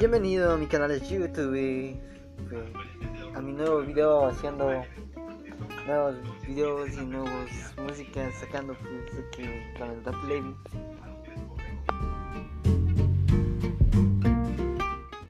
Bienvenido a mi canal de YouTube, eh, a mi nuevo video haciendo nuevos videos y nuevas músicas, sacando pues, que la verdad playlist.